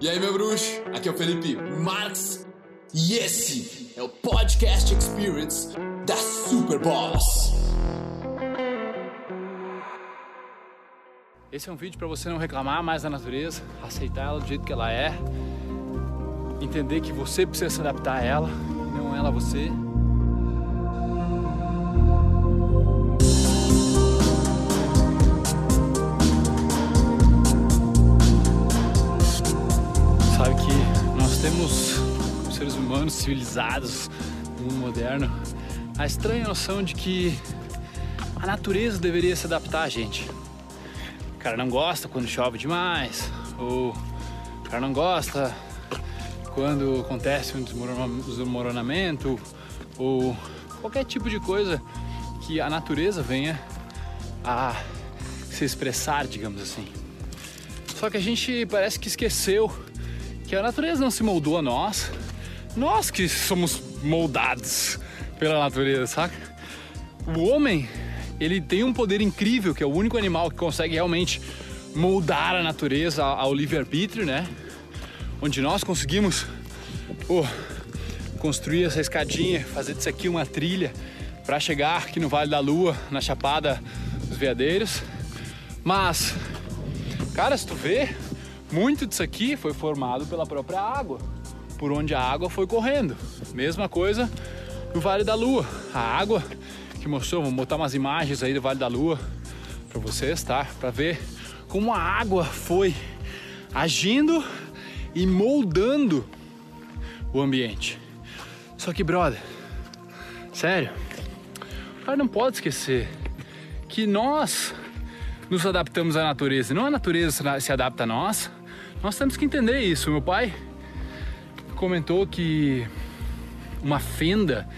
E aí, meu bruxo? Aqui é o Felipe Marx e esse é o Podcast Experience da Super Boss. Esse é um vídeo para você não reclamar mais da natureza, aceitar ela do jeito que ela é, entender que você precisa se adaptar a ela e não ela a você. Sabe que nós temos, seres humanos civilizados mundo moderno, a estranha noção de que a natureza deveria se adaptar a gente. O cara não gosta quando chove demais, ou o cara não gosta quando acontece um desmoronamento, ou qualquer tipo de coisa que a natureza venha a se expressar, digamos assim. Só que a gente parece que esqueceu que a natureza não se moldou a nós, nós que somos moldados pela natureza, saca? O homem, ele tem um poder incrível, que é o único animal que consegue realmente moldar a natureza ao livre-arbítrio, né? Onde nós conseguimos oh, construir essa escadinha, fazer disso aqui uma trilha para chegar aqui no Vale da Lua, na Chapada dos Veadeiros. Mas, cara, se tu vê, muito disso aqui foi formado pela própria água, por onde a água foi correndo. Mesma coisa no Vale da Lua. A água que mostrou, vou botar umas imagens aí do Vale da Lua para vocês, tá? Para ver como a água foi agindo e moldando o ambiente. Só que, brother, sério, o cara não pode esquecer que nós nos adaptamos à natureza, não a natureza se adapta a nós. Nós temos que entender isso. Meu pai comentou que uma fenda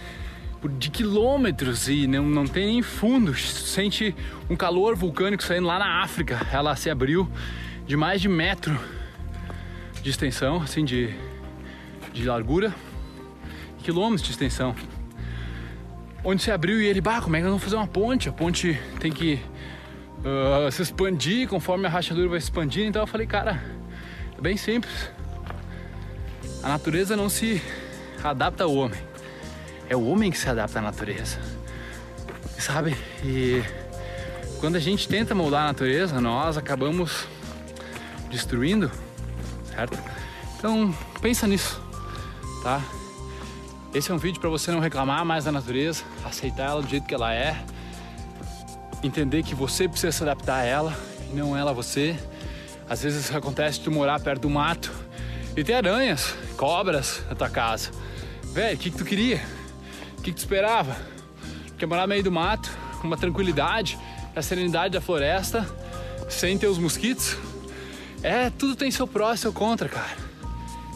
de quilômetros e não, não tem nem fundo, sente um calor vulcânico saindo lá na África. Ela se abriu de mais de metro de extensão, assim, de, de largura, quilômetros de extensão. Onde se abriu e ele, bah, como é que nós vamos fazer uma ponte? A ponte tem que uh, se expandir conforme a rachadura vai se expandindo. Então eu falei, cara, é bem simples. A natureza não se adapta ao homem. É o homem que se adapta à natureza. Sabe? E quando a gente tenta moldar a natureza, nós acabamos destruindo, certo? Então, pensa nisso, tá? Esse é um vídeo para você não reclamar mais da natureza, aceitar ela do jeito que ela é, entender que você precisa se adaptar a ela e não ela a você. Às vezes acontece tu morar perto do mato e ter aranhas, cobras na tua casa. Velho, o que, que tu queria? O que, que tu esperava? Quer morar no meio do mato, com uma tranquilidade, a serenidade da floresta, sem ter os mosquitos? É, tudo tem seu pró e seu contra, cara.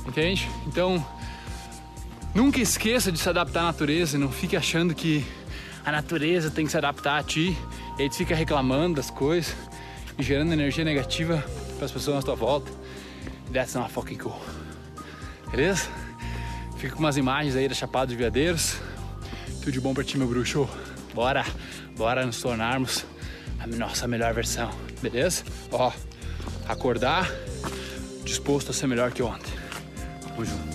Entende? Então, nunca esqueça de se adaptar à natureza não fique achando que a natureza tem que se adaptar a ti. E aí tu fica reclamando das coisas e gerando energia negativa para as pessoas à tua volta. That's not fucking cool. Beleza? Fica com umas imagens aí da Chapada dos Veadeiros. Tudo de bom pra ti, meu bruxo. Bora, bora nos tornarmos a nossa melhor versão, beleza? Ó, acordar disposto a ser melhor que ontem. Tamo junto.